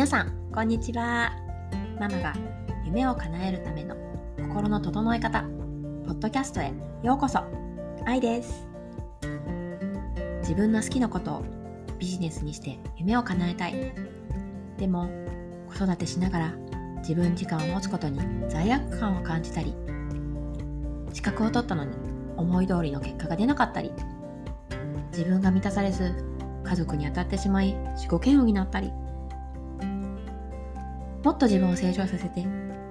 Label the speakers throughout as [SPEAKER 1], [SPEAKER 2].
[SPEAKER 1] 皆さん、こんにちは。ママが夢を叶えるための心の整え方、ポッドキャストへようこそ。愛です。自分の好きなことをビジネスにして夢を叶えたい。でも、子育てしながら自分時間を持つことに罪悪感を感じたり、資格を取ったのに思い通りの結果が出なかったり、自分が満たされず家族に当たってしまい自己嫌悪になったり、もっと自分を成長させて、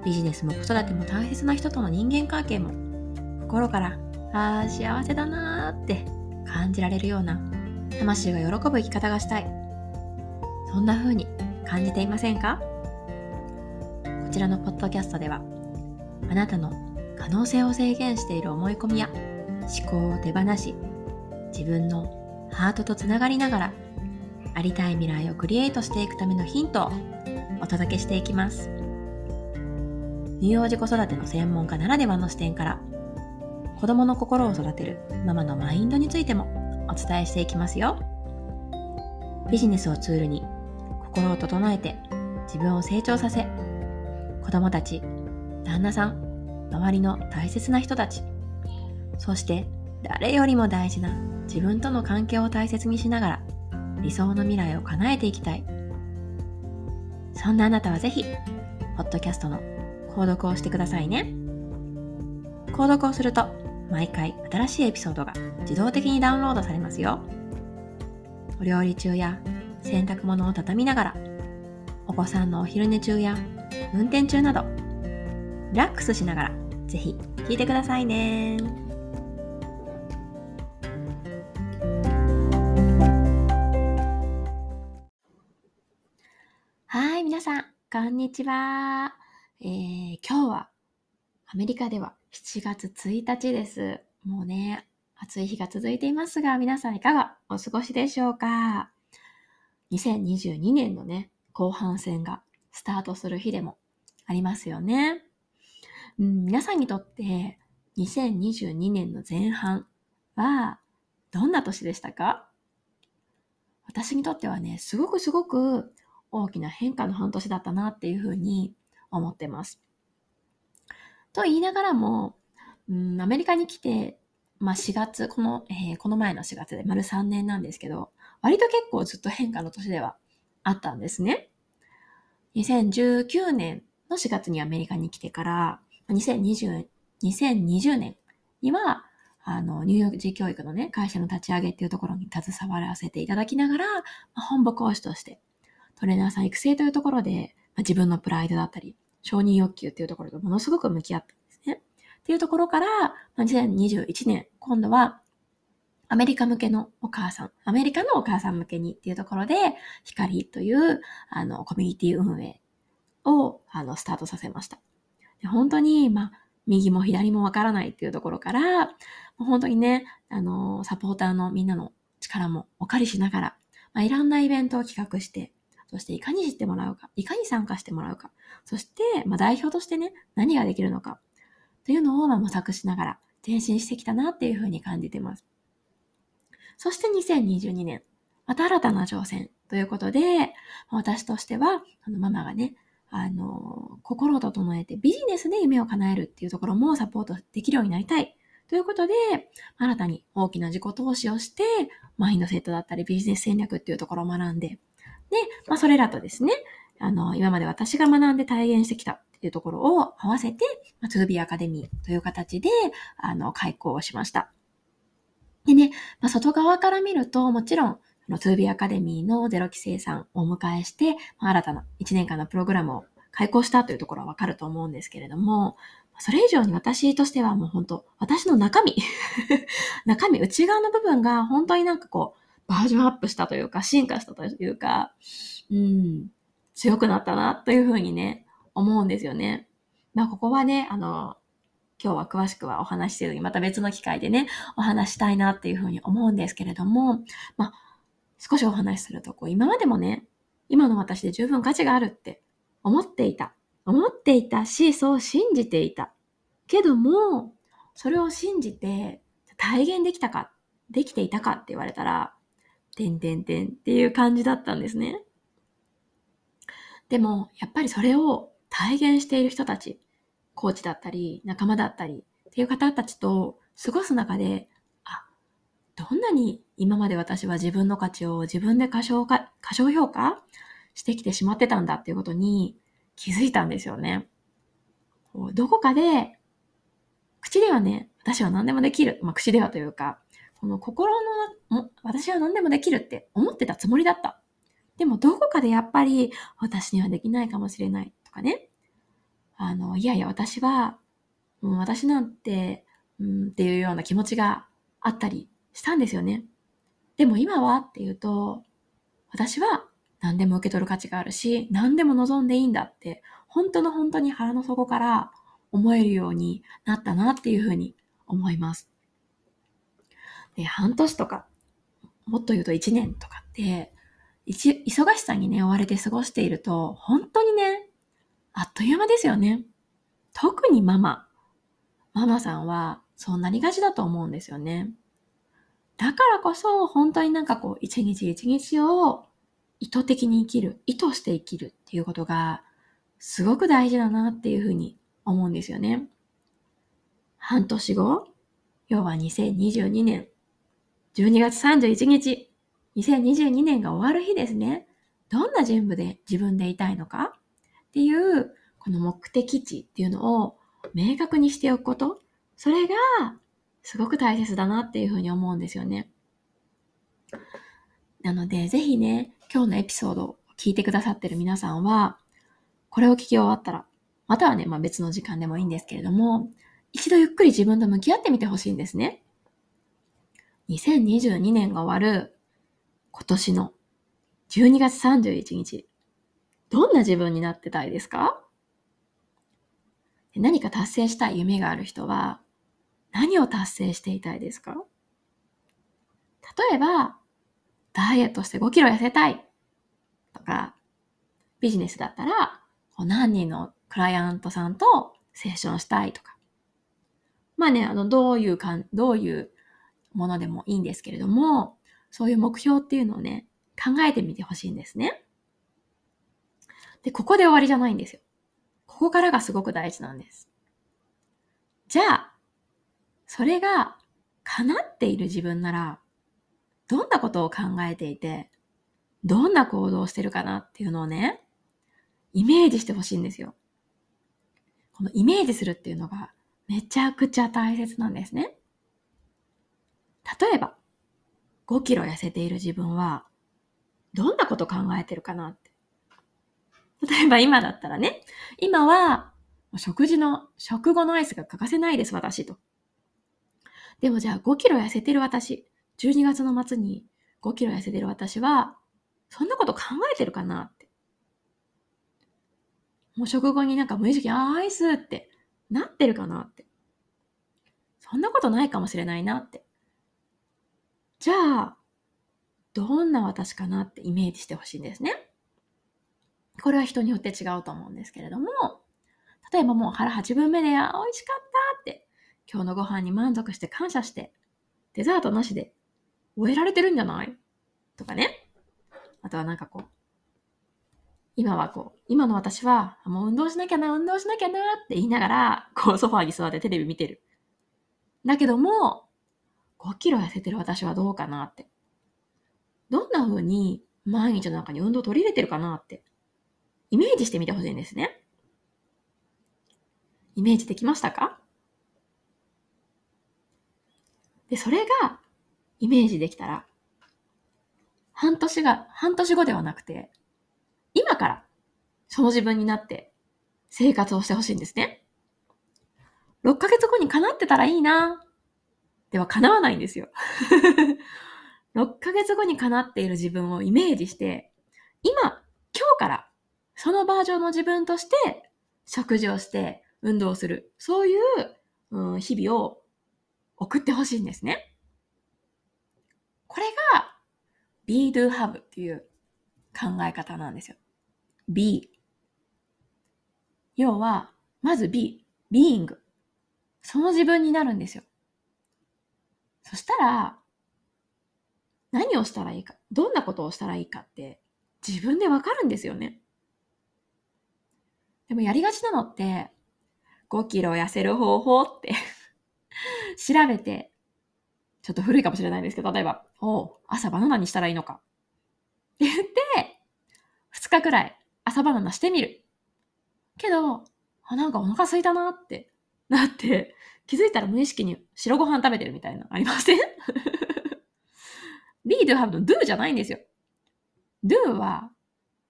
[SPEAKER 1] ビジネスも子育ても大切な人との人間関係も、心から、ああ、幸せだなーって感じられるような、魂が喜ぶ生き方がしたい。そんな風に感じていませんか？こちらのポッドキャストでは、あなたの可能性を制限している思い込みや思考を手放し、自分のハートとつながりながら、ありたい未来をクリエイトしていくためのヒントをお届けしていきます。乳幼児子育ての専門家ならではの視点から子供の心を育てるママのマインドについてもお伝えしていきますよ。ビジネスをツールに心を整えて自分を成長させ子供たち、旦那さん、周りの大切な人たち、そして誰よりも大事な自分との関係を大切にしながら理想の未来を叶えていきたいそんなあなたはぜひ、ポッドキャストの購読をしてくださいね。購読をすると、毎回新しいエピソードが自動的にダウンロードされますよ。お料理中や洗濯物を畳みながら、お子さんのお昼寝中や運転中など、リラックスしながらぜひ聞いてくださいね。こんにちは。えー、今日はアメリカでは7月1日です。もうね、暑い日が続いていますが、皆さんいかがお過ごしでしょうか ?2022 年のね、後半戦がスタートする日でもありますよね。うん、皆さんにとって2022年の前半はどんな年でしたか？私にとってはね、すごくすごく大きな変化の半年だったなっていうふうに思ってます。と言いながらも、うん、アメリカに来て、まあ4月、この、えー、この前の4月で丸3年なんですけど、割と結構ずっと変化の年ではあったんですね。2019年の4月にアメリカに来てから、2020, 2020年には、あの、ニューヨーク児教育のね、会社の立ち上げっていうところに携わらせていただきながら、まあ、本部講師としてトレーナーさん育成というところで、まあ、自分のプライドだったり、承認欲求っていうところとものすごく向き合ったんですね。っていうところから、まあ、2021年、今度はアメリカ向けのお母さん、アメリカのお母さん向けにっていうところで、光という、あの、コミュニティ運営を、あの、スタートさせました。で本当に、まあ、右も左もわからないっていうところから、本当にね、あの、サポーターのみんなの力もお借りしながら、まあ、いろんなイベントを企画して、そしていかに知ってもらうか、いかに参加してもらうか、そして、まあ、代表としてね、何ができるのか、というのをま模索しながら前進してきたなっていうふうに感じてます。そして2022年、また新たな挑戦ということで、私としては、あのママがね、あの、心を整えてビジネスで夢を叶えるっていうところもサポートできるようになりたい。ということで、新たに大きな自己投資をして、マインドセットだったりビジネス戦略っていうところを学んで、で、まあ、それらとですね、あの、今まで私が学んで体現してきたっていうところを合わせて、まあ、2B アカデミーという形で、あの、開講をしました。でね、まあ、外側から見ると、もちろん、2B アカデミーのゼロ規制さんをお迎えして、まあ、新たな1年間のプログラムを開講したというところはわかると思うんですけれども、それ以上に私としてはもう本当、私の中身 中身、内側の部分が本当になんかこう、バージョンアップしたというか、進化したというか、うん、強くなったなというふうにね、思うんですよね。まあ、ここはね、あの、今日は詳しくはお話ししてるに、また別の機会でね、お話したいなっていうふうに思うんですけれども、まあ、少しお話しすると、こう、今までもね、今の私で十分価値があるって思っていた。思っていたし、そう信じていた。けども、それを信じて体現できたか、できていたかって言われたら、てんてんてんっていう感じだったんですね。でも、やっぱりそれを体現している人たち、コーチだったり、仲間だったりっていう方たちと過ごす中で、あ、どんなに今まで私は自分の価値を自分で過小か過小評価してきてしまってたんだっていうことに気づいたんですよね。どこかで、口ではね、私は何でもできる。まあ、口ではというか、この心の、私は何でもできるって思ってたつもりだった。でもどこかでやっぱり私にはできないかもしれないとかね。あの、いやいや私は、う、私なんて、うん、っていうような気持ちがあったりしたんですよね。でも今はっていうと、私は何でも受け取る価値があるし、何でも望んでいいんだって、本当の本当に腹の底から思えるようになったなっていうふうに思います。で、半年とか、もっと言うと1年とかって、忙しさにね、追われて過ごしていると、本当にね、あっという間ですよね。特にママ。ママさんは、そうなりがちだと思うんですよね。だからこそ、本当になんかこう、一日一日を意図的に生きる、意図して生きるっていうことが、すごく大事だなっていうふうに思うんですよね。半年後、要は2022年12月31日、2022年が終わる日ですね。どんな人物で自分でいたいのか？っていう、この目的地っていうのを明確にしておくこと。それがすごく大切だなっていうふうに思うんですよね。なので、ぜひね、今日のエピソードを聞いてくださってる皆さんは、これを聞き終わったら、またはね、まあ別の時間でもいいんですけれども、一度ゆっくり自分と向き合ってみてほしいんですね。2022年が終わる今年の12月31日、どんな自分になってたいですか？何か達成したい夢がある人は、何を達成していたいですか？例えば、ダイエットして5キロ痩せたいとか、ビジネスだったら、何人のクライアントさんとセッションしたいとか。まあね、あの、どういうかん、どういうものでもいいんですけれども、そういう目標っていうのをね、考えてみてほしいんですね。で、ここで終わりじゃないんですよ。ここからがすごく大事なんです。じゃあ、それが叶っている自分なら、どんなことを考えていて、どんな行動をしてるかなっていうのをね、イメージしてほしいんですよ。このイメージするっていうのがめちゃくちゃ大切なんですね。例えば、5キロ痩せている自分は、どんなこと考えてるかなって。例えば今だったらね、今は、食事の、食後のアイスが欠かせないです、私と。でもじゃあ5キロ痩せてる私、12月の末に5キロ痩せてる私は、そんなこと考えてるかなって。もう食後になんか無意識、あアイスってなってるかなって。そんなことないかもしれないなって。じゃあ、どんな私かなってイメージしてほしいんですね。これは人によって違うと思うんですけれども、例えばもう腹8分目で、あ、美味しかったって、今日のご飯に満足して感謝して、デザートなしで終えられてるんじゃない？とかね。あとはなんかこう、今はこう、今の私は、もう運動しなきゃな、運動しなきゃなって言いながら、こうソファーに座ってテレビ見てる。だけども、5キロ痩せてる私はどうかなって。どんな風に毎日の中に運動を取り入れてるかなって、イメージしてみてほしいんですね。イメージできましたか？で、それがイメージできたら、半年が、半年後ではなくて、今からその自分になって生活をしてほしいんですね。6ヶ月後に叶ってたらいいなでは叶わないんですよ。6ヶ月後に叶っている自分をイメージして、今、今日からそのバージョンの自分として食事をして運動する。そういう、うん、日々を送ってほしいんですね。これが be, do, have っていう考え方なんですよ。be。要は、まず be, being。その自分になるんですよ。そしたら、何をしたらいいか、どんなことをしたらいいかって自分でわかるんですよね。でもやりがちなのって、5キロ痩せる方法って 調べて、ちょっと古いかもしれないんですけど、例えば、おう朝バナナにしたらいいのか。って言って、2日くらい朝バナナしてみる。けど、あ、なんかお腹空いたなって なって、気づいたら無意識に白ご飯食べてるみたいな、ありません ?be, do, have の do じゃないんですよ。do は、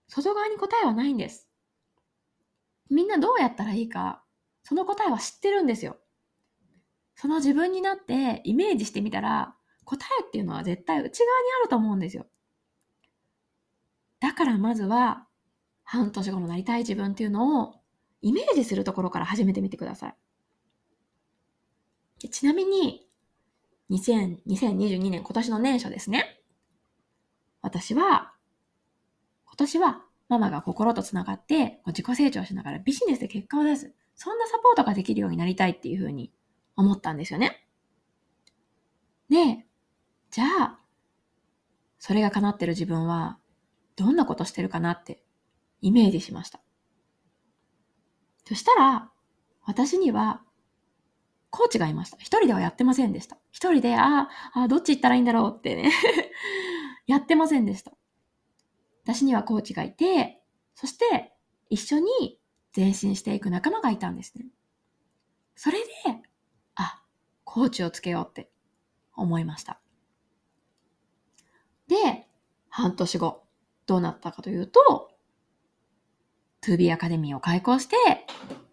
[SPEAKER 1] 外側に答えはないんです。みんなどうやったらいいか、その答えは知ってるんですよ。その自分になってイメージしてみたら、答えっていうのは絶対内側にあると思うんですよ。だからまずは、半年後のなりたい自分っていうのをイメージするところから始めてみてください。ちなみに、2000 2022年今年の年初ですね。私は、今年はママが心とつながって自己成長しながらビジネスで結果を出す。そんなサポートができるようになりたいっていうふうに思ったんですよね。で、じゃあ、それが叶ってる自分はどんなことしてるかなってイメージしました。そしたら、私にはコーチがいました。一人ではやってませんでした。一人で、ああ、どっち行ったらいいんだろうってね、やってませんでした。私にはコーチがいて、そして一緒に前進していく仲間がいたんですね。それで、あ、コーチをつけようって思いました。で、半年後、どうなったかというと、2B アカデミーを開講して、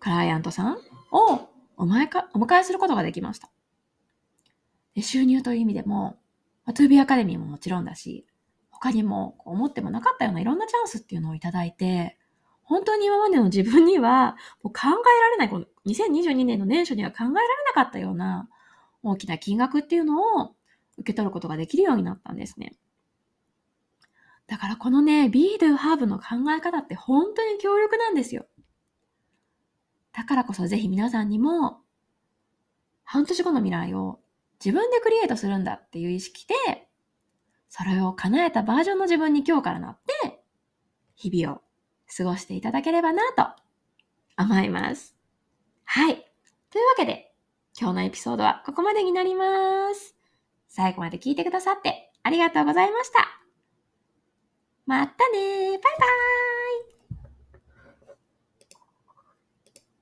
[SPEAKER 1] クライアントさんをお前かお迎えすることができました。で収入という意味でも、まあ 2B アカデミーももちろんだし、他にも思ってもなかったようないろんなチャンスっていうのをいただいて、本当に今までの自分にはもう考えられない、この2022年の年初には考えられなかったような大きな金額っていうのを受け取ることができるようになったんですね。だからこのね、be, do, have の考え方って本当に強力なんですよ。だからこそぜひ皆さんにも、半年後の未来を自分でクリエイトするんだっていう意識で、それを叶えたバージョンの自分に今日からなって、日々を過ごしていただければなと思います。はい。というわけで、今日のエピソードはここまでになります。最後まで聞いてくださってありがとうございました。またねバイバーイ